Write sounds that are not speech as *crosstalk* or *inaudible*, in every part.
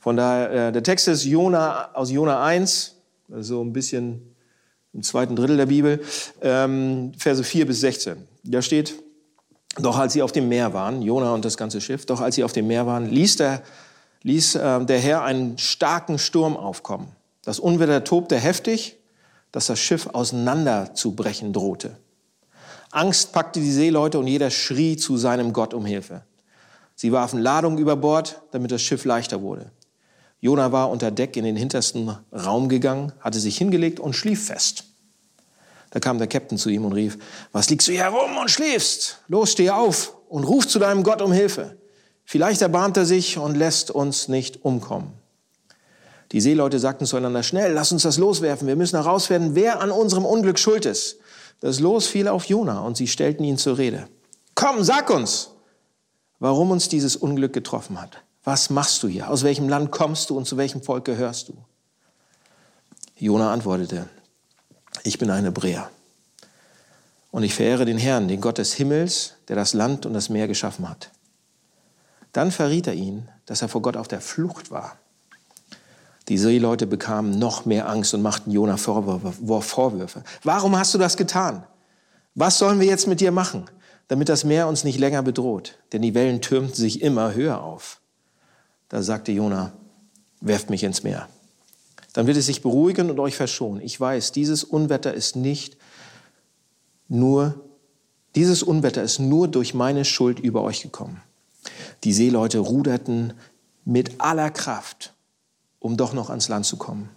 Von daher, äh, der Text ist Jona, aus Jona 1, so ein bisschen im zweiten Drittel der Bibel, ähm, Verse 4 bis 16. Da steht, doch als sie auf dem Meer waren, Jona und das ganze Schiff, doch als sie auf dem Meer waren, ließ der, ließ, äh, der Herr einen starken Sturm aufkommen. Das Unwetter tobte heftig, dass das Schiff auseinanderzubrechen drohte. Angst packte die Seeleute und jeder schrie zu seinem Gott um Hilfe. Sie warfen Ladungen über Bord, damit das Schiff leichter wurde. Jona war unter Deck in den hintersten Raum gegangen, hatte sich hingelegt und schlief fest. Da kam der Captain zu ihm und rief, was liegst du hier herum und schläfst? Los, steh auf und ruf zu deinem Gott um Hilfe. Vielleicht erbarmt er sich und lässt uns nicht umkommen. Die Seeleute sagten zueinander, schnell, lass uns das loswerfen. Wir müssen herausfinden, wer an unserem Unglück schuld ist. Das Los fiel auf Jona und sie stellten ihn zur Rede. Komm, sag uns, warum uns dieses Unglück getroffen hat. Was machst du hier? Aus welchem Land kommst du und zu welchem Volk gehörst du? Jona antwortete, ich bin ein Hebräer und ich verehre den Herrn, den Gott des Himmels, der das Land und das Meer geschaffen hat. Dann verriet er ihn, dass er vor Gott auf der Flucht war. Die Seeleute bekamen noch mehr Angst und machten Jona Vorwürfe. Warum hast du das getan? Was sollen wir jetzt mit dir machen, damit das Meer uns nicht länger bedroht? Denn die Wellen türmten sich immer höher auf. Da sagte Jona, werft mich ins Meer. Dann wird es sich beruhigen und euch verschonen. Ich weiß, dieses Unwetter ist nicht nur, dieses Unwetter ist nur durch meine Schuld über euch gekommen. Die Seeleute ruderten mit aller Kraft um doch noch ans Land zu kommen.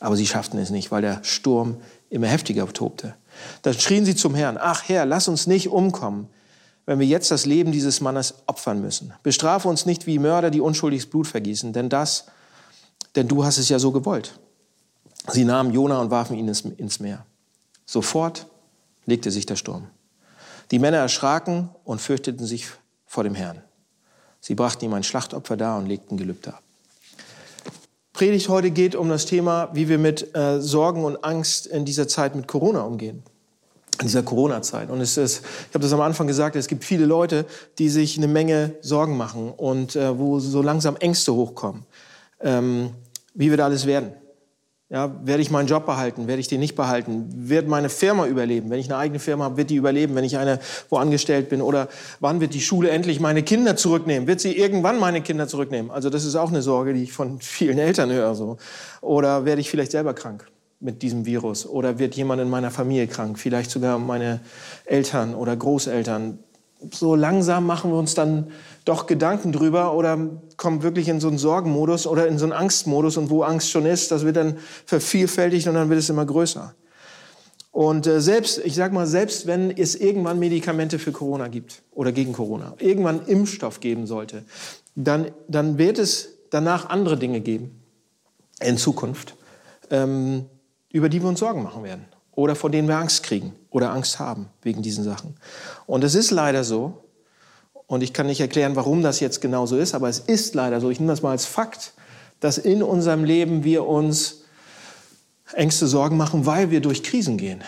Aber sie schafften es nicht, weil der Sturm immer heftiger tobte. Dann schrien sie zum Herrn, ach Herr, lass uns nicht umkommen, wenn wir jetzt das Leben dieses Mannes opfern müssen. Bestrafe uns nicht wie Mörder, die unschuldiges Blut vergießen, denn das, denn du hast es ja so gewollt. Sie nahmen Jona und warfen ihn ins Meer. Sofort legte sich der Sturm. Die Männer erschraken und fürchteten sich vor dem Herrn. Sie brachten ihm ein Schlachtopfer dar und legten Gelübde ab. Predigt heute geht um das Thema, wie wir mit äh, Sorgen und Angst in dieser Zeit mit Corona umgehen. In dieser Corona-Zeit. Und es ist, ich habe das am Anfang gesagt, es gibt viele Leute, die sich eine Menge Sorgen machen und äh, wo so langsam Ängste hochkommen, ähm, wie wir da alles werden. Ja, werde ich meinen Job behalten? Werde ich den nicht behalten? Wird meine Firma überleben? Wenn ich eine eigene Firma habe, wird die überleben, wenn ich eine wo angestellt bin? Oder wann wird die Schule endlich meine Kinder zurücknehmen? Wird sie irgendwann meine Kinder zurücknehmen? Also das ist auch eine Sorge, die ich von *laughs* vielen Eltern höre. So. Oder werde ich vielleicht selber krank mit diesem Virus? Oder wird jemand in meiner Familie krank? Vielleicht sogar meine Eltern oder Großeltern so langsam machen wir uns dann doch Gedanken drüber oder kommen wirklich in so einen Sorgenmodus oder in so einen Angstmodus und wo Angst schon ist, das wird dann vervielfältigt und dann wird es immer größer. Und äh, selbst, ich sag mal, selbst wenn es irgendwann Medikamente für Corona gibt oder gegen Corona, irgendwann Impfstoff geben sollte, dann, dann wird es danach andere Dinge geben in Zukunft, ähm, über die wir uns Sorgen machen werden oder vor denen wir Angst kriegen oder Angst haben wegen diesen Sachen. Und es ist leider so, und ich kann nicht erklären, warum das jetzt genau so ist, aber es ist leider so, ich nehme das mal als Fakt, dass in unserem Leben wir uns Ängste, Sorgen machen, weil wir durch Krisen gehen.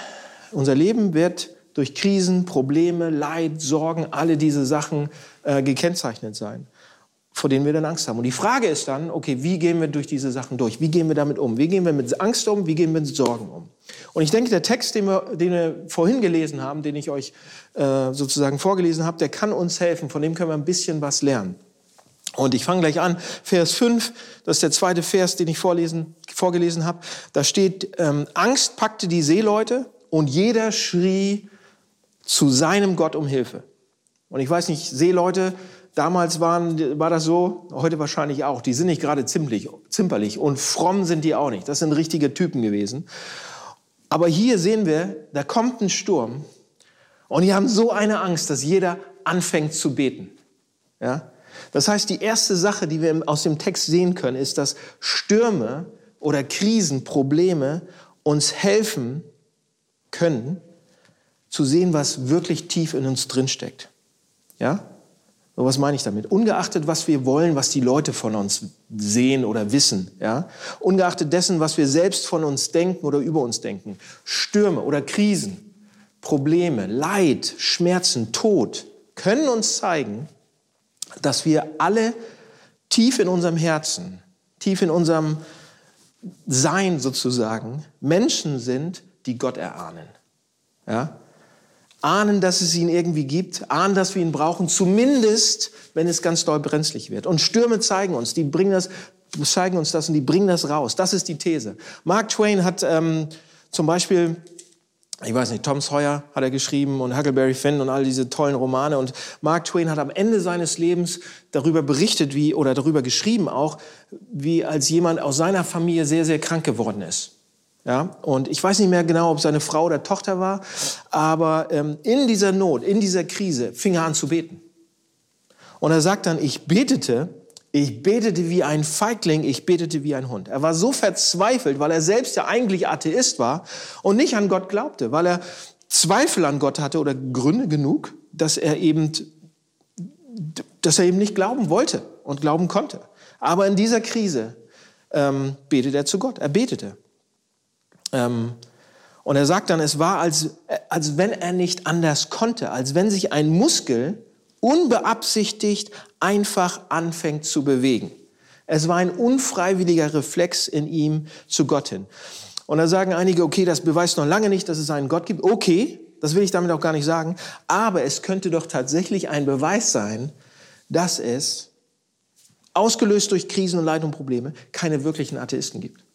Unser Leben wird durch Krisen, Probleme, Leid, Sorgen, alle diese Sachen äh, gekennzeichnet sein vor denen wir dann Angst haben. Und die Frage ist dann, okay, wie gehen wir durch diese Sachen durch? Wie gehen wir damit um? Wie gehen wir mit Angst um? Wie gehen wir mit Sorgen um? Und ich denke, der Text, den wir, den wir vorhin gelesen haben, den ich euch äh, sozusagen vorgelesen habe, der kann uns helfen. Von dem können wir ein bisschen was lernen. Und ich fange gleich an. Vers 5, das ist der zweite Vers, den ich vorlesen, vorgelesen habe. Da steht, ähm, Angst packte die Seeleute und jeder schrie zu seinem Gott um Hilfe. Und ich weiß nicht, Seeleute, Damals waren, war das so, heute wahrscheinlich auch. Die sind nicht gerade ziemlich, zimperlich und fromm sind die auch nicht. Das sind richtige Typen gewesen. Aber hier sehen wir, da kommt ein Sturm und die haben so eine Angst, dass jeder anfängt zu beten. Ja? Das heißt, die erste Sache, die wir aus dem Text sehen können, ist, dass Stürme oder Krisen, Probleme uns helfen können, zu sehen, was wirklich tief in uns drinsteckt. Ja? So, was meine ich damit? Ungeachtet, was wir wollen, was die Leute von uns sehen oder wissen, ja? Ungeachtet dessen, was wir selbst von uns denken oder über uns denken. Stürme oder Krisen, Probleme, Leid, Schmerzen, Tod können uns zeigen, dass wir alle tief in unserem Herzen tief in unserem Sein sozusagen Menschen sind, die Gott erahnen. Ja? Ahnen, dass es ihn irgendwie gibt, ahnen, dass wir ihn brauchen, zumindest, wenn es ganz doll brenzlig wird. Und Stürme zeigen uns, die bringen das, zeigen uns das und die bringen das raus. Das ist die These. Mark Twain hat ähm, zum Beispiel ich weiß nicht, Tom Sawyer hat er geschrieben und Huckleberry Finn und all diese tollen Romane. Und Mark Twain hat am Ende seines Lebens darüber berichtet, wie, oder darüber geschrieben auch, wie als jemand aus seiner Familie sehr, sehr krank geworden ist. Ja, und ich weiß nicht mehr genau, ob seine Frau oder Tochter war, aber ähm, in dieser Not, in dieser Krise fing er an zu beten. Und er sagt dann, ich betete, ich betete wie ein Feigling, ich betete wie ein Hund. Er war so verzweifelt, weil er selbst ja eigentlich Atheist war und nicht an Gott glaubte, weil er Zweifel an Gott hatte oder Gründe genug, dass er eben, dass er eben nicht glauben wollte und glauben konnte. Aber in dieser Krise ähm, betete er zu Gott. Er betete. Ähm, und er sagt dann, es war, als, als wenn er nicht anders konnte, als wenn sich ein Muskel unbeabsichtigt einfach anfängt zu bewegen. Es war ein unfreiwilliger Reflex in ihm zu Gott hin. Und da sagen einige, okay, das beweist noch lange nicht, dass es einen Gott gibt. Okay, das will ich damit auch gar nicht sagen. Aber es könnte doch tatsächlich ein Beweis sein, dass es, ausgelöst durch Krisen und Leid und Probleme, keine wirklichen Atheisten gibt.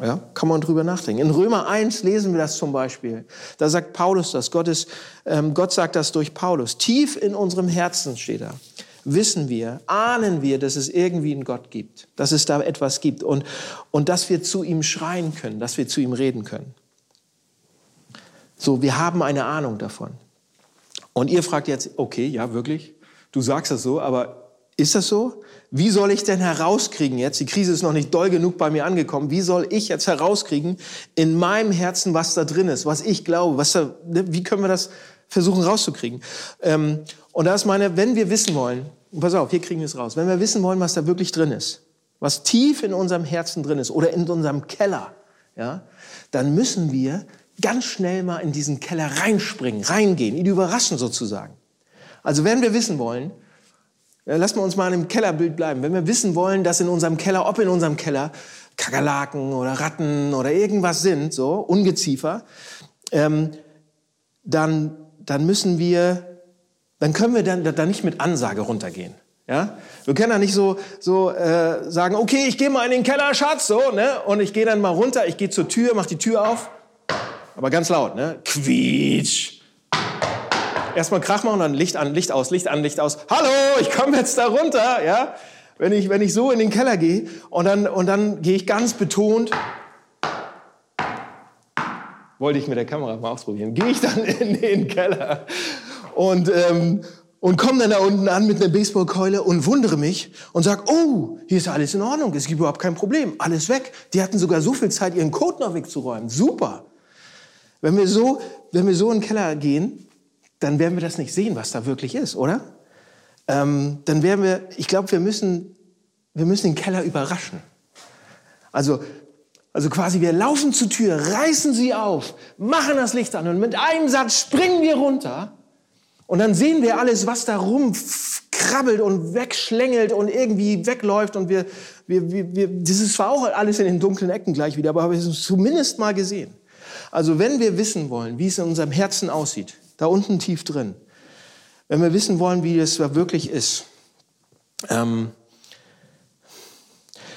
Ja, kann man drüber nachdenken. In Römer 1 lesen wir das zum Beispiel. Da sagt Paulus das. Gott, ist, ähm, Gott sagt das durch Paulus. Tief in unserem Herzen steht da. Wissen wir, ahnen wir, dass es irgendwie einen Gott gibt, dass es da etwas gibt und, und dass wir zu ihm schreien können, dass wir zu ihm reden können. So, wir haben eine Ahnung davon. Und ihr fragt jetzt, okay, ja, wirklich? Du sagst das so, aber ist das so? Wie soll ich denn herauskriegen jetzt? Die Krise ist noch nicht doll genug bei mir angekommen. Wie soll ich jetzt herauskriegen in meinem Herzen, was da drin ist, was ich glaube? Was da, ne, wie können wir das versuchen rauszukriegen? Ähm, und da ist meine, wenn wir wissen wollen, pass auf, hier kriegen wir es raus, wenn wir wissen wollen, was da wirklich drin ist, was tief in unserem Herzen drin ist oder in unserem Keller, ja, dann müssen wir ganz schnell mal in diesen Keller reinspringen, reingehen, ihn überraschen sozusagen. Also wenn wir wissen wollen, Lassen wir uns mal im Kellerbild bleiben. Wenn wir wissen wollen, dass in unserem Keller, ob in unserem Keller Kakerlaken oder Ratten oder irgendwas sind, so Ungeziefer, ähm, dann, dann müssen wir, dann können wir dann, dann nicht mit Ansage runtergehen. Ja? Wir können da nicht so, so äh, sagen, okay, ich gehe mal in den Keller, Schatz, so, ne? Und ich gehe dann mal runter, ich gehe zur Tür, mach die Tür auf, aber ganz laut, ne? Quietsch erstmal Krach machen, dann Licht an, Licht aus, Licht an, Licht aus. Hallo, ich komme jetzt da runter, ja? Wenn ich, wenn ich so in den Keller gehe und dann, und dann gehe ich ganz betont, wollte ich mit der Kamera mal ausprobieren, gehe ich dann in den Keller und, ähm, und komme dann da unten an mit einer Baseballkeule und wundere mich und sag, oh, hier ist alles in Ordnung, es gibt überhaupt kein Problem, alles weg. Die hatten sogar so viel Zeit, ihren Code noch wegzuräumen. Super. Wenn wir so, wenn wir so in den Keller gehen, dann werden wir das nicht sehen, was da wirklich ist, oder? Ähm, dann werden wir, ich glaube, wir müssen, wir müssen den Keller überraschen. Also, also quasi, wir laufen zur Tür, reißen sie auf, machen das Licht an und mit einem Satz springen wir runter und dann sehen wir alles, was da rumkrabbelt und wegschlängelt und irgendwie wegläuft und wir, wir, wir, wir das ist zwar auch alles in den dunklen Ecken gleich wieder, aber wir haben es zumindest mal gesehen. Also wenn wir wissen wollen, wie es in unserem Herzen aussieht, da unten tief drin. Wenn wir wissen wollen, wie es wirklich ist, ähm,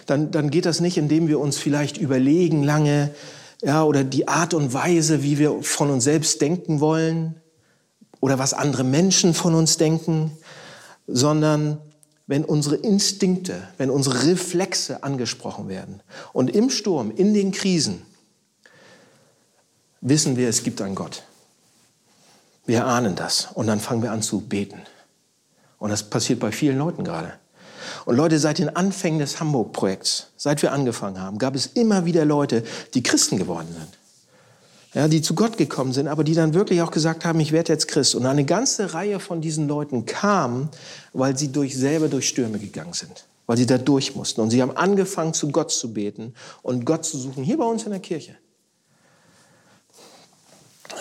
dann, dann geht das nicht, indem wir uns vielleicht überlegen lange, ja, oder die Art und Weise, wie wir von uns selbst denken wollen oder was andere Menschen von uns denken, sondern wenn unsere Instinkte, wenn unsere Reflexe angesprochen werden. Und im Sturm, in den Krisen, wissen wir, es gibt einen Gott. Wir ahnen das und dann fangen wir an zu beten. Und das passiert bei vielen Leuten gerade. Und Leute, seit den Anfängen des Hamburg-Projekts, seit wir angefangen haben, gab es immer wieder Leute, die Christen geworden sind. Ja, die zu Gott gekommen sind, aber die dann wirklich auch gesagt haben, ich werde jetzt Christ. Und eine ganze Reihe von diesen Leuten kam, weil sie durch, selber durch Stürme gegangen sind, weil sie da durch mussten. Und sie haben angefangen, zu Gott zu beten und Gott zu suchen, hier bei uns in der Kirche.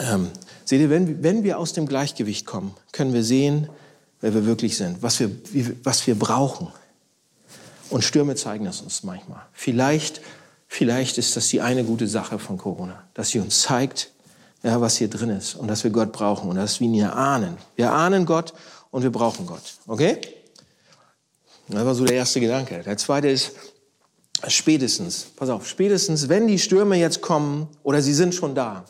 Ähm, seht ihr, wenn, wenn wir aus dem Gleichgewicht kommen, können wir sehen, wer wir wirklich sind, was wir, was wir brauchen. Und Stürme zeigen das uns manchmal. Vielleicht, vielleicht ist das die eine gute Sache von Corona, dass sie uns zeigt, ja, was hier drin ist und dass wir Gott brauchen und dass wir ihn hier ahnen. Wir ahnen Gott und wir brauchen Gott. Okay? Das war so der erste Gedanke. Der zweite ist, spätestens, pass auf, spätestens, wenn die Stürme jetzt kommen oder sie sind schon da,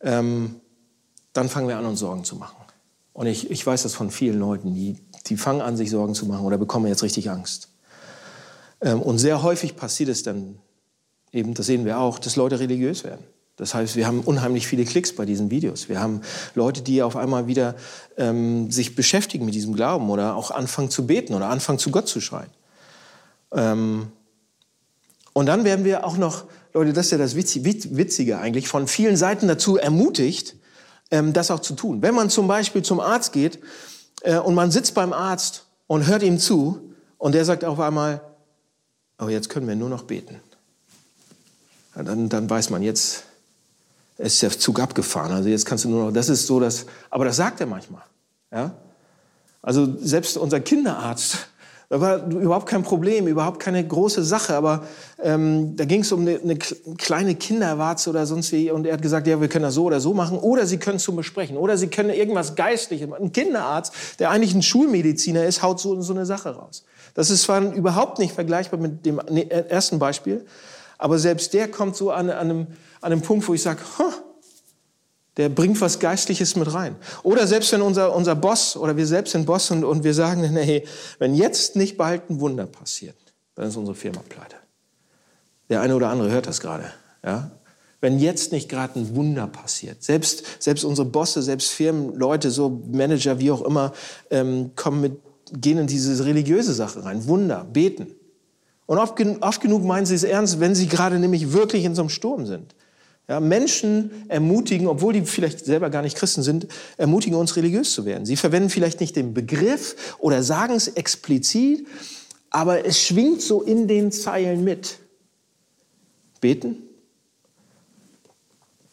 ähm, dann fangen wir an, uns Sorgen zu machen. Und ich, ich weiß das von vielen Leuten, die, die fangen an, sich Sorgen zu machen oder bekommen jetzt richtig Angst. Ähm, und sehr häufig passiert es dann, eben, das sehen wir auch, dass Leute religiös werden. Das heißt, wir haben unheimlich viele Klicks bei diesen Videos. Wir haben Leute, die auf einmal wieder ähm, sich beschäftigen mit diesem Glauben oder auch anfangen zu beten oder anfangen zu Gott zu schreien. Ähm, und dann werden wir auch noch, Leute, das ist ja das Witzige eigentlich, von vielen Seiten dazu ermutigt, ähm, das auch zu tun. Wenn man zum Beispiel zum Arzt geht äh, und man sitzt beim Arzt und hört ihm zu und der sagt auf einmal, oh, jetzt können wir nur noch beten. Dann, dann weiß man, jetzt ist der Zug abgefahren. Also jetzt kannst du nur noch, das ist so, dass, aber das sagt er manchmal. Ja? Also selbst unser Kinderarzt da war überhaupt kein Problem, überhaupt keine große Sache, aber ähm, da ging es um eine, eine, kleine Kinderwarze oder sonst wie und er hat gesagt, ja, wir können das so oder so machen oder Sie können zum Besprechen oder Sie können irgendwas Geistliches. Ein Kinderarzt, der eigentlich ein Schulmediziner ist, haut so, so eine Sache raus. Das ist zwar überhaupt nicht vergleichbar mit dem ne, ersten Beispiel, aber selbst der kommt so an, an, einem, an einem Punkt, wo ich sage, huh, der bringt was Geistliches mit rein. Oder selbst wenn unser, unser Boss oder wir selbst sind Boss und, und wir sagen, *laughs* hey, wenn jetzt nicht bald ein Wunder passiert, dann ist unsere Firma pleite. Der eine oder andere hört das gerade. Ja? Wenn jetzt nicht gerade ein Wunder passiert, selbst, selbst unsere Bosse, selbst Firmenleute, so Manager, wie auch immer, ähm, kommen mit, gehen in diese religiöse Sache rein. Wunder, beten. Und oft, oft genug meinen sie es ernst, wenn sie gerade nämlich wirklich in so einem Sturm sind. Ja, Menschen ermutigen, obwohl die vielleicht selber gar nicht Christen sind, ermutigen uns religiös zu werden. Sie verwenden vielleicht nicht den Begriff oder sagen es explizit, aber es schwingt so in den Zeilen mit. Beten?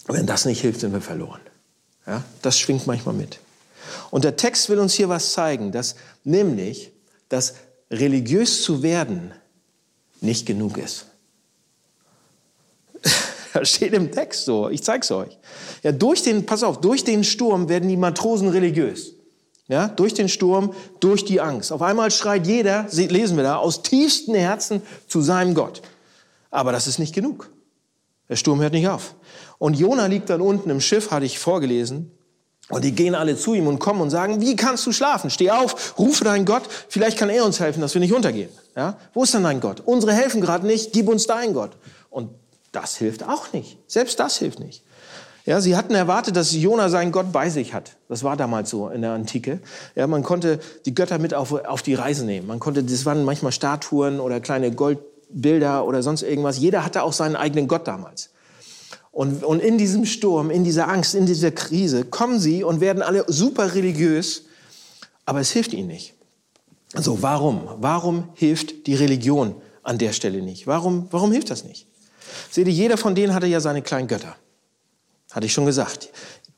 Wenn das nicht hilft, sind wir verloren. Ja, das schwingt manchmal mit. Und der Text will uns hier was zeigen, dass nämlich, dass religiös zu werden nicht genug ist. Das *laughs* steht im Text so. Ich zeig's euch. Ja, durch den, pass auf, durch den Sturm werden die Matrosen religiös. Ja, durch den Sturm, durch die Angst. Auf einmal schreit jeder, lesen wir da, aus tiefstem Herzen zu seinem Gott. Aber das ist nicht genug. Der Sturm hört nicht auf. Und Jona liegt dann unten im Schiff, hatte ich vorgelesen. Und die gehen alle zu ihm und kommen und sagen, wie kannst du schlafen? Steh auf, rufe deinen Gott, vielleicht kann er uns helfen, dass wir nicht untergehen. Ja? Wo ist denn dein Gott? Unsere helfen gerade nicht, gib uns deinen Gott. Und das hilft auch nicht. Selbst das hilft nicht. Ja, sie hatten erwartet, dass Jona seinen Gott bei sich hat. Das war damals so in der Antike. Ja, man konnte die Götter mit auf, auf die Reise nehmen. Man konnte, das waren manchmal Statuen oder kleine Goldbilder oder sonst irgendwas. Jeder hatte auch seinen eigenen Gott damals. Und, und in diesem Sturm, in dieser Angst, in dieser Krise kommen sie und werden alle super religiös, aber es hilft ihnen nicht. So, warum? Warum hilft die Religion an der Stelle nicht? Warum, warum hilft das nicht? Seht ihr, jeder von denen hatte ja seine kleinen Götter. Hatte ich schon gesagt.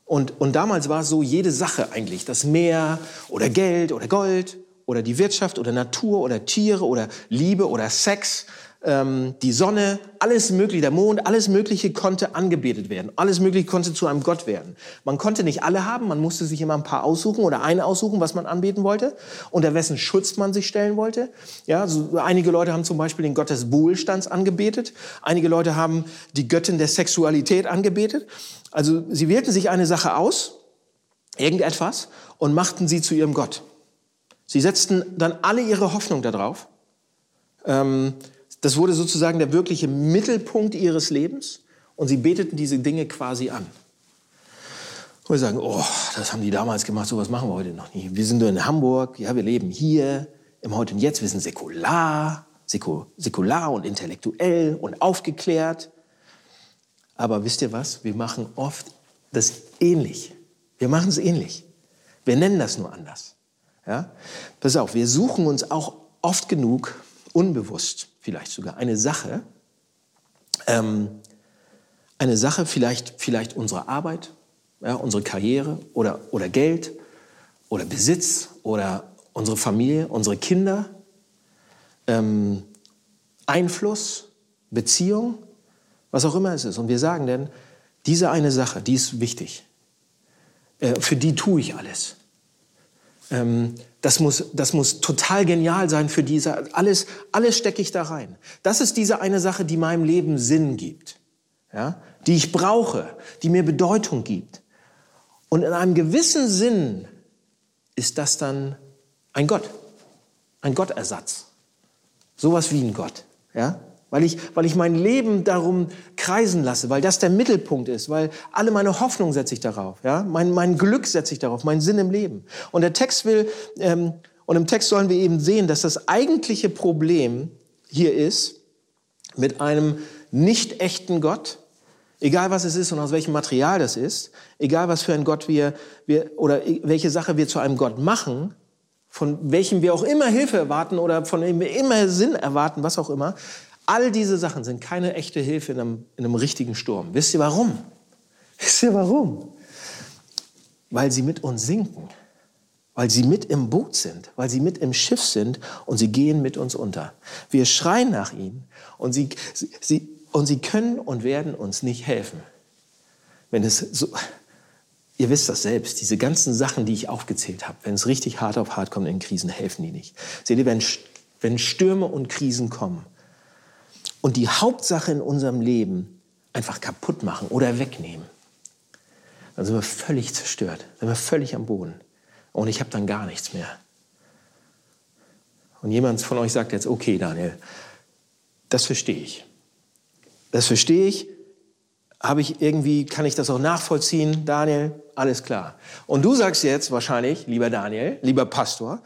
Und, und damals war es so, jede Sache eigentlich, das Meer oder Geld oder Gold oder die Wirtschaft oder Natur oder Tiere oder Liebe oder Sex ähm, die Sonne, alles Mögliche, der Mond, alles Mögliche konnte angebetet werden. Alles Mögliche konnte zu einem Gott werden. Man konnte nicht alle haben, man musste sich immer ein paar aussuchen oder einen aussuchen, was man anbeten wollte, unter wessen Schutz man sich stellen wollte. Ja, so einige Leute haben zum Beispiel den Gott des Wohlstands angebetet, einige Leute haben die Göttin der Sexualität angebetet. Also sie wählten sich eine Sache aus, irgendetwas, und machten sie zu ihrem Gott. Sie setzten dann alle ihre Hoffnung darauf. Ähm, das wurde sozusagen der wirkliche Mittelpunkt ihres Lebens und sie beteten diese Dinge quasi an. Und wir sagen, oh, das haben die damals gemacht, sowas machen wir heute noch nie. Wir sind nur in Hamburg, ja, wir leben hier, im Heute und Jetzt, wir sind säkular, säkular und intellektuell und aufgeklärt. Aber wisst ihr was? Wir machen oft das ähnlich. Wir machen es ähnlich. Wir nennen das nur anders. Ja? Pass auf, wir suchen uns auch oft genug unbewusst vielleicht sogar eine Sache, ähm, eine Sache, vielleicht, vielleicht unsere Arbeit, ja, unsere Karriere oder, oder Geld oder Besitz oder unsere Familie, unsere Kinder, ähm, Einfluss, Beziehung, was auch immer es ist. Und wir sagen denn, diese eine Sache, die ist wichtig. Äh, für die tue ich alles. Ähm, das muss, das muss total genial sein für diese, alles, alles stecke ich da rein. Das ist diese eine Sache, die meinem Leben Sinn gibt, ja? die ich brauche, die mir Bedeutung gibt. Und in einem gewissen Sinn ist das dann ein Gott, ein Gottersatz. Sowas wie ein Gott, ja? Weil ich, weil ich mein Leben darum kreisen lasse, weil das der Mittelpunkt ist, weil alle meine Hoffnung setze ich darauf, ja? mein, mein Glück setze ich darauf, mein Sinn im Leben. Und der Text will, ähm, und im Text sollen wir eben sehen, dass das eigentliche Problem hier ist, mit einem nicht echten Gott, egal was es ist und aus welchem Material das ist, egal was für ein Gott wir, wir oder welche Sache wir zu einem Gott machen, von welchem wir auch immer Hilfe erwarten oder von dem wir immer Sinn erwarten, was auch immer, All diese Sachen sind keine echte Hilfe in einem, in einem richtigen Sturm. Wisst ihr warum? *laughs* Wisst ihr warum? Weil sie mit uns sinken, weil sie mit im Boot sind, weil sie mit im Schiff sind und sie gehen mit uns unter. Wir schreien nach ihnen und sie, sie, sie, und sie können und werden uns nicht helfen. Wenn es so, ihr wisst das selbst, diese ganzen Sachen, die ich aufgezählt habe, wenn es richtig hart auf hart kommt in Krisen, helfen die nicht. Seht ihr, wenn, wenn Stürme und Krisen kommen, und die Hauptsache in unserem Leben einfach kaputt machen oder wegnehmen, dann sind wir völlig zerstört, sind wir völlig am Boden. Und ich habe dann gar nichts mehr. Und jemand von euch sagt jetzt, okay, Daniel, das verstehe ich. Das verstehe ich. Habe ich irgendwie, kann ich das auch nachvollziehen, Daniel? Alles klar. Und du sagst jetzt wahrscheinlich, lieber Daniel, lieber Pastor,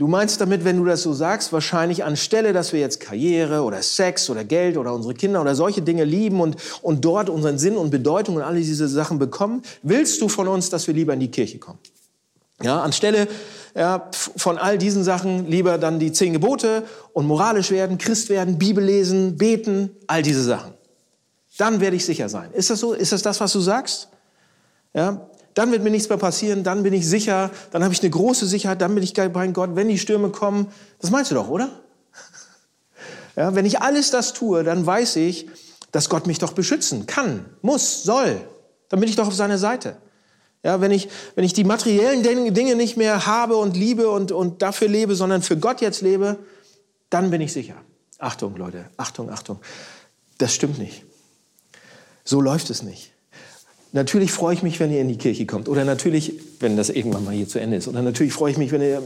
Du meinst damit, wenn du das so sagst, wahrscheinlich anstelle, dass wir jetzt Karriere oder Sex oder Geld oder unsere Kinder oder solche Dinge lieben und, und dort unseren Sinn und Bedeutung und all diese Sachen bekommen, willst du von uns, dass wir lieber in die Kirche kommen? Ja, anstelle ja, von all diesen Sachen lieber dann die zehn Gebote und moralisch werden, Christ werden, Bibel lesen, beten, all diese Sachen. Dann werde ich sicher sein. Ist das so? Ist das das, was du sagst? Ja, dann wird mir nichts mehr passieren, dann bin ich sicher, dann habe ich eine große Sicherheit, dann bin ich bei Gott, wenn die Stürme kommen. Das meinst du doch, oder? *laughs* Ja, wenn ich alles das tue, dann weiß ich, dass Gott mich doch beschützen kann, muss, soll. Dann bin ich doch auf seiner Seite. Ja, wenn ich, wenn ich die materiellen Dinge nicht mehr habe und liebe und, und dafür lebe, sondern für Gott jetzt lebe, dann bin ich sicher. Achtung, Leute, Achtung, Achtung. Das stimmt nicht. So läuft es nicht. Natürlich freue ich mich, wenn ihr in die Kirche kommt. Oder natürlich, wenn das irgendwann mal hier zu Ende ist. Oder natürlich freue ich mich, wenn ihr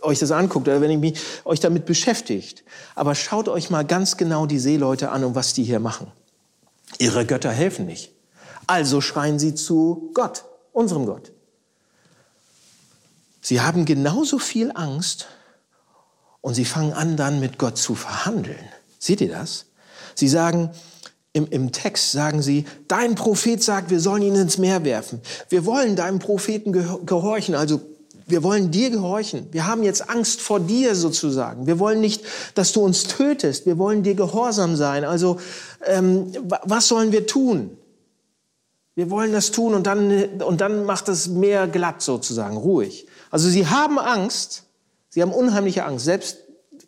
euch das anguckt oder wenn ihr mich, euch damit beschäftigt. Aber schaut euch mal ganz genau die Seeleute an und was die hier machen. Ihre Götter helfen nicht. Also schreien sie zu Gott, unserem Gott. Sie haben genauso viel Angst und sie fangen an, dann mit Gott zu verhandeln. Seht ihr das? Sie sagen, im, Im Text sagen sie, dein Prophet sagt, wir sollen ihn ins Meer werfen. Wir wollen deinem Propheten gehorchen, also wir wollen dir gehorchen. Wir haben jetzt Angst vor dir sozusagen. Wir wollen nicht, dass du uns tötest. Wir wollen dir gehorsam sein. Also ähm, was sollen wir tun? Wir wollen das tun und dann, und dann macht das Meer glatt sozusagen, ruhig. Also sie haben Angst. Sie haben unheimliche Angst, selbst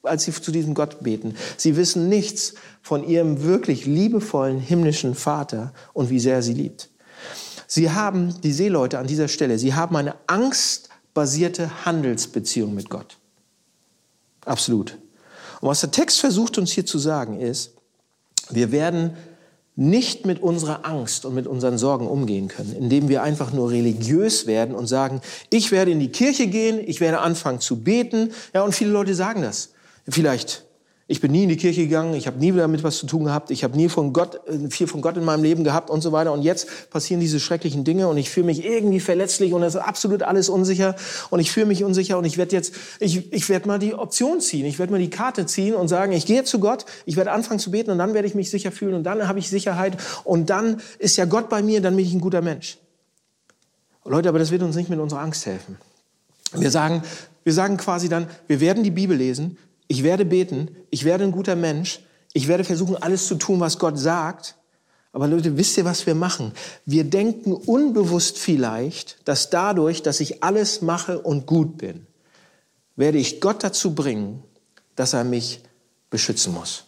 als sie zu diesem Gott beten. Sie wissen nichts von ihrem wirklich liebevollen himmlischen Vater und wie sehr sie liebt. Sie haben, die Seeleute an dieser Stelle, sie haben eine angstbasierte Handelsbeziehung mit Gott. Absolut. Und was der Text versucht uns hier zu sagen ist, wir werden nicht mit unserer Angst und mit unseren Sorgen umgehen können, indem wir einfach nur religiös werden und sagen, ich werde in die Kirche gehen, ich werde anfangen zu beten. Ja, und viele Leute sagen das. Vielleicht, ich bin nie in die Kirche gegangen, ich habe nie damit was zu tun gehabt, ich habe nie von Gott, äh, viel von Gott in meinem Leben gehabt und so weiter. Und jetzt passieren diese schrecklichen Dinge und ich fühle mich irgendwie verletzlich und es ist absolut alles unsicher und ich fühle mich unsicher und ich werde jetzt, ich, ich werde mal die Option ziehen, ich werde mal die Karte ziehen und sagen, ich gehe zu Gott, ich werde anfangen zu beten und dann werde ich mich sicher fühlen und dann habe ich Sicherheit und dann ist ja Gott bei mir, dann bin ich ein guter Mensch. Leute, aber das wird uns nicht mit unserer Angst helfen. Wir sagen, wir sagen quasi dann, wir werden die Bibel lesen, ich werde beten, ich werde ein guter Mensch, ich werde versuchen, alles zu tun, was Gott sagt. Aber Leute, wisst ihr, was wir machen? Wir denken unbewusst vielleicht, dass dadurch, dass ich alles mache und gut bin, werde ich Gott dazu bringen, dass er mich beschützen muss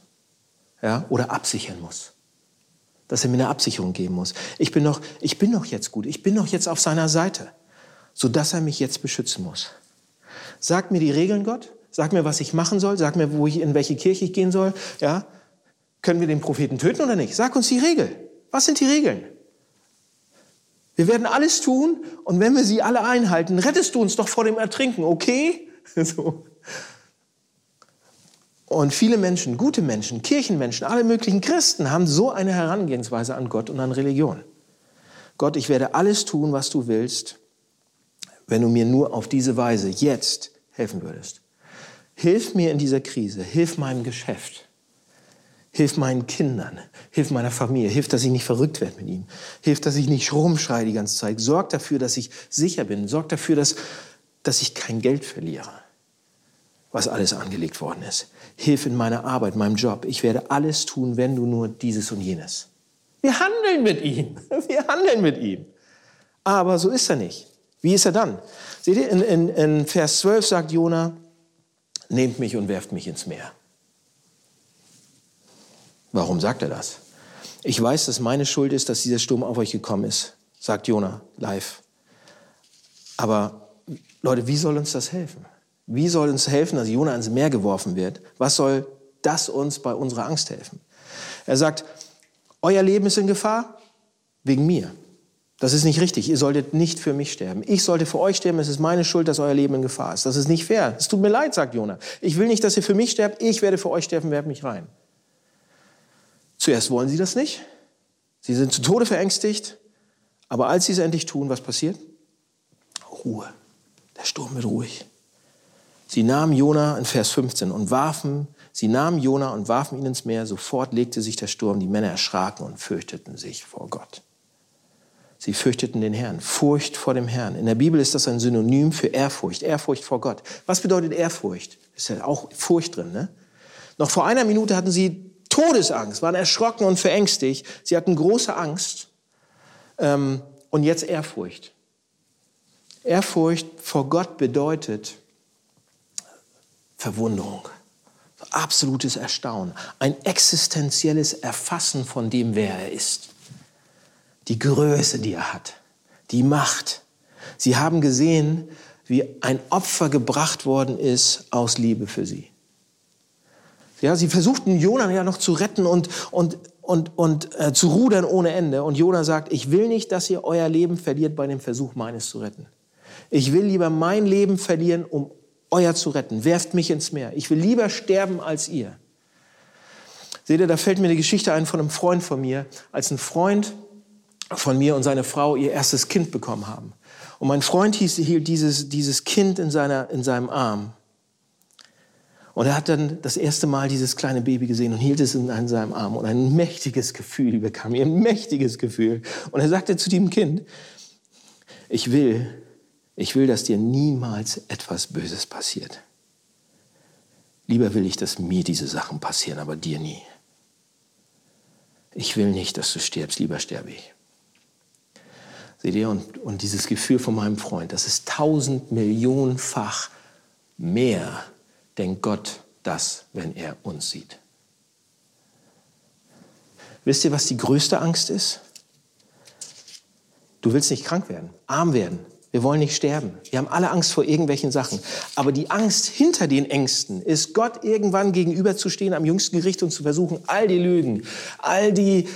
ja, oder absichern muss. Dass er mir eine Absicherung geben muss. Ich bin doch, ich bin doch jetzt gut, ich bin doch jetzt auf seiner Seite, sodass er mich jetzt beschützen muss. Sag mir die Regeln, Gott. Sag mir, was ich machen soll. Sag mir, wo ich, in welche Kirche ich gehen soll. Ja? Können wir den Propheten töten oder nicht? Sag uns die Regeln. Was sind die Regeln? Wir werden alles tun und wenn wir sie alle einhalten, rettest du uns doch vor dem Ertrinken, okay? *laughs* So. Und viele Menschen, gute Menschen, Kirchenmenschen, alle möglichen Christen haben so eine Herangehensweise an Gott und an Religion. Gott, ich werde alles tun, was du willst, wenn du mir nur auf diese Weise jetzt helfen würdest. Hilf mir in dieser Krise, hilf meinem Geschäft, Hilf meinen Kindern, hilf meiner Familie, hilf, dass ich nicht verrückt werde mit ihm, hilf, dass ich nicht rumschreie die ganze Zeit, sorg dafür, dass ich sicher bin, sorg dafür, dass, dass ich kein Geld verliere, was alles angelegt worden ist. Hilf in meiner Arbeit, meinem Job. Ich werde alles tun, wenn du nur dieses und jenes. Wir handeln mit ihm. *laughs* Wir handeln mit ihm. Aber so ist er nicht. Wie ist er dann? Seht ihr, in, in, in Vers 12 sagt Jona, nehmt mich und werft mich ins Meer. Warum sagt er das? Ich weiß, dass meine Schuld ist, dass dieser Sturm auf euch gekommen ist, sagt Jona live. Aber Leute, wie soll uns das helfen? Wie soll uns helfen, dass Jona ins Meer geworfen wird? Was soll das uns bei unserer Angst helfen? Er sagt, euer Leben ist in Gefahr wegen mir. Das ist nicht richtig. Ihr solltet nicht für mich sterben. Ich sollte für euch sterben. Es ist meine Schuld, dass euer Leben in Gefahr ist. Das ist nicht fair. Es tut mir leid, sagt Jona. Ich will nicht, dass ihr für mich sterbt. Ich werde für euch sterben. Werft mich rein. Zuerst wollen sie das nicht. Sie sind zu Tode verängstigt. Aber als sie es endlich tun, was passiert? Ruhe. Der Sturm wird ruhig. Sie nahmen Jona in Vers 15 und warfen, sie nahmen Jona und warfen ihn ins Meer. Sofort legte sich der Sturm. Die Männer erschraken und fürchteten sich vor Gott. Sie fürchteten den Herrn. Furcht vor dem Herrn. In der Bibel ist das ein Synonym für Ehrfurcht. Ehrfurcht vor Gott. Was bedeutet Ehrfurcht? Ist ja auch Furcht drin, ne? Noch vor einer Minute hatten sie Todesangst, waren erschrocken und verängstigt. Sie hatten große Angst ähm, und jetzt Ehrfurcht. Ehrfurcht vor Gott bedeutet Verwunderung, absolutes Erstaunen, ein existenzielles Erfassen von dem, wer er ist, die Größe, die er hat, die Macht. Sie haben gesehen, wie ein Opfer gebracht worden ist aus Liebe für sie. Ja, sie versuchten Jona ja noch zu retten und, und, und, und äh, zu rudern ohne Ende. Und Jona sagt, ich will nicht, dass ihr euer Leben verliert bei dem Versuch, meines zu retten. Ich will lieber mein Leben verlieren, um euer zu retten. Werft mich ins Meer. Ich will lieber sterben als ihr. Seht ihr, da fällt mir eine Geschichte ein von einem Freund von mir, als ein Freund von mir und seine Frau ihr erstes Kind bekommen haben. Und mein Freund hielt dieses, dieses Kind in, seiner, in seinem Arm. Und er hat dann das erste Mal dieses kleine Baby gesehen und hielt es in seinem Arm. Und ein mächtiges Gefühl überkam ihm, ein mächtiges Gefühl. Und er sagte zu dem Kind, ich will, ich will, dass dir niemals etwas Böses passiert. Lieber will ich, dass mir diese Sachen passieren, aber dir nie. Ich will nicht, dass du stirbst, lieber sterbe ich. Seht ihr, und, und dieses Gefühl von meinem Freund, das ist tausend Millionenfach mehr denkt Gott das, wenn er uns sieht. Wisst ihr, was die größte Angst ist? Du willst nicht krank werden, arm werden. Wir wollen nicht sterben. Wir haben alle Angst vor irgendwelchen Sachen. Aber die Angst hinter den Ängsten ist, Gott irgendwann gegenüberzustehen am jüngsten Gericht und zu versuchen, all die Lügen, all die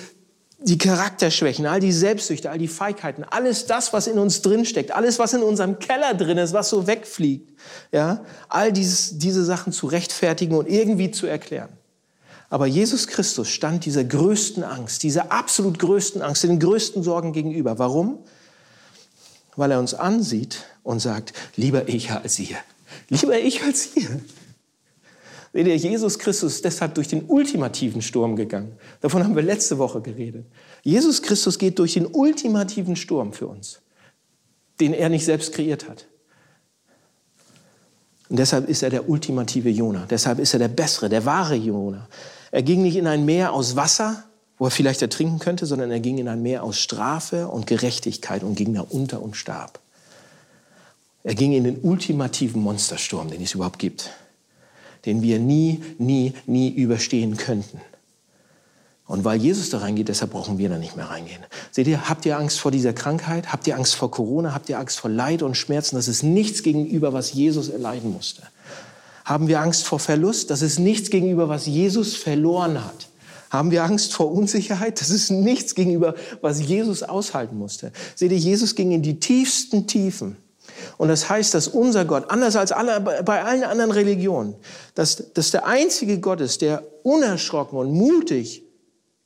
die Charakterschwächen, all die Selbstsüchte, all die Feigheiten, alles das, was in uns drinsteckt, alles, was in unserem Keller drin ist, was so wegfliegt, ja, all dieses, diese Sachen zu rechtfertigen und irgendwie zu erklären. Aber Jesus Christus stand dieser größten Angst, dieser absolut größten Angst, den größten Sorgen gegenüber. Warum? Weil er uns ansieht und sagt, lieber ich als ihr. Lieber ich als ihr. Seht Jesus Christus ist deshalb durch den ultimativen Sturm gegangen. Davon haben wir letzte Woche geredet. Jesus Christus geht durch den ultimativen Sturm für uns, den er nicht selbst kreiert hat. Und deshalb ist er der ultimative Jona. Deshalb ist er der bessere, der wahre Jona. Er ging nicht in ein Meer aus Wasser, wo er vielleicht ertrinken könnte, sondern er ging in ein Meer aus Strafe und Gerechtigkeit und ging da unter und starb. Er ging in den ultimativen Monstersturm, den es überhaupt gibt. Den wir nie, nie, nie überstehen könnten. Und weil Jesus da reingeht, deshalb brauchen wir da nicht mehr reingehen. Seht ihr, habt ihr Angst vor dieser Krankheit? Habt ihr Angst vor Corona? Habt ihr Angst vor Leid und Schmerzen? Das ist nichts gegenüber, was Jesus erleiden musste. Haben wir Angst vor Verlust? Das ist nichts gegenüber, was Jesus verloren hat. Haben wir Angst vor Unsicherheit? Das ist nichts gegenüber, was Jesus aushalten musste. Seht ihr, Jesus ging in die tiefsten Tiefen. Und das heißt, dass unser Gott, anders als alle, bei allen anderen Religionen, dass, dass der einzige Gott ist, der unerschrocken und mutig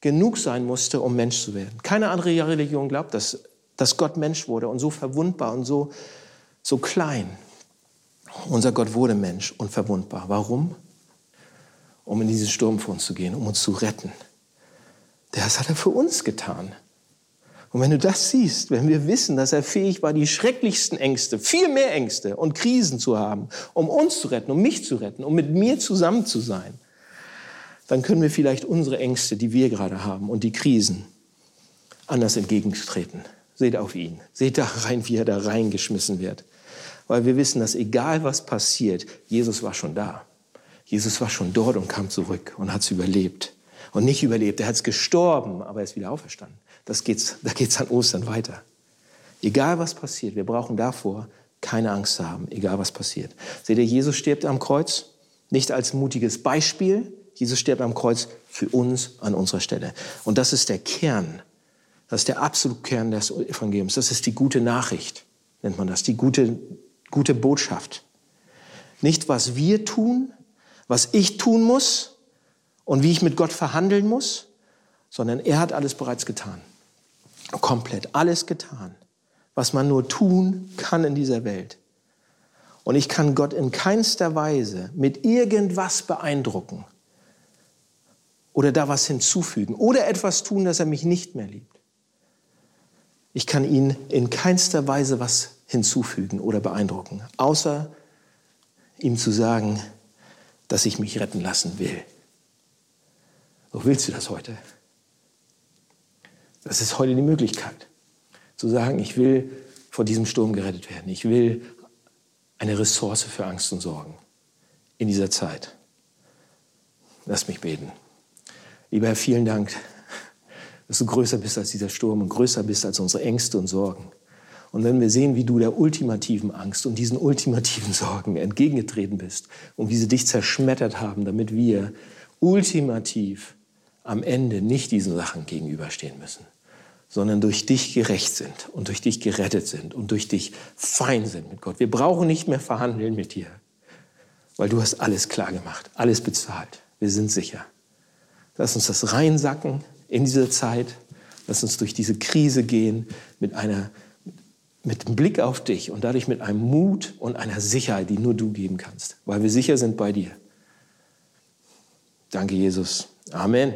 genug sein musste, um Mensch zu werden. Keine andere Religion glaubt, dass, dass Gott Mensch wurde und so verwundbar und so, so klein. Unser Gott wurde Mensch und verwundbar. Warum? Um in diesen Sturm vor uns zu gehen, um uns zu retten. Das hat er für uns getan. Und wenn du das siehst, wenn wir wissen, dass er fähig war, die schrecklichsten Ängste, viel mehr Ängste und Krisen zu haben, um uns zu retten, um mich zu retten, um mit mir zusammen zu sein, dann können wir vielleicht unsere Ängste, die wir gerade haben und die Krisen anders entgegentreten. Seht auf ihn. Seht da rein, wie er da reingeschmissen wird. Weil wir wissen, dass egal was passiert, Jesus war schon da. Jesus war schon dort und kam zurück und hat es überlebt. Und nicht überlebt, er hat es gestorben, aber er ist wieder auferstanden. Das geht's, da geht es an Ostern weiter. Egal was passiert, wir brauchen davor keine Angst zu haben, egal was passiert. Seht ihr, Jesus stirbt am Kreuz, nicht als mutiges Beispiel, Jesus stirbt am Kreuz für uns an unserer Stelle. Und das ist der Kern, das ist der absolute Kern des Evangeliums. Das ist die gute Nachricht, nennt man das, die gute, gute Botschaft. Nicht, was wir tun, was ich tun muss und wie ich mit Gott verhandeln muss, sondern er hat alles bereits getan. Komplett alles getan, was man nur tun kann in dieser Welt. Und ich kann Gott in keinster Weise mit irgendwas beeindrucken oder da was hinzufügen oder etwas tun, dass er mich nicht mehr liebt. Ich kann ihn in keinster Weise was hinzufügen oder beeindrucken, außer ihm zu sagen, dass ich mich retten lassen will. So willst du das heute? Das ist heute die Möglichkeit, zu sagen, ich will vor diesem Sturm gerettet werden. Ich will eine Ressource für Angst und Sorgen in dieser Zeit. Lass mich beten. Lieber Herr, vielen Dank, dass du größer bist als dieser Sturm und größer bist als unsere Ängste und Sorgen. Und wenn wir sehen, wie du der ultimativen Angst und diesen ultimativen *laughs* Sorgen entgegengetreten bist und wie sie dich zerschmettert haben, damit wir ultimativ am Ende nicht diesen Sachen gegenüberstehen müssen, sondern durch dich gerecht sind und durch dich gerettet sind und durch dich fein sind mit Gott. Wir brauchen nicht mehr verhandeln mit dir, weil du hast alles klar gemacht, alles bezahlt. Wir sind sicher. Lass uns das reinsacken in diese Zeit. Lass uns durch diese Krise gehen mit einer mit einem Blick auf dich und dadurch mit einem Mut und einer Sicherheit, die nur du geben kannst, weil wir sicher sind bei dir. Danke, Jesus. Amen.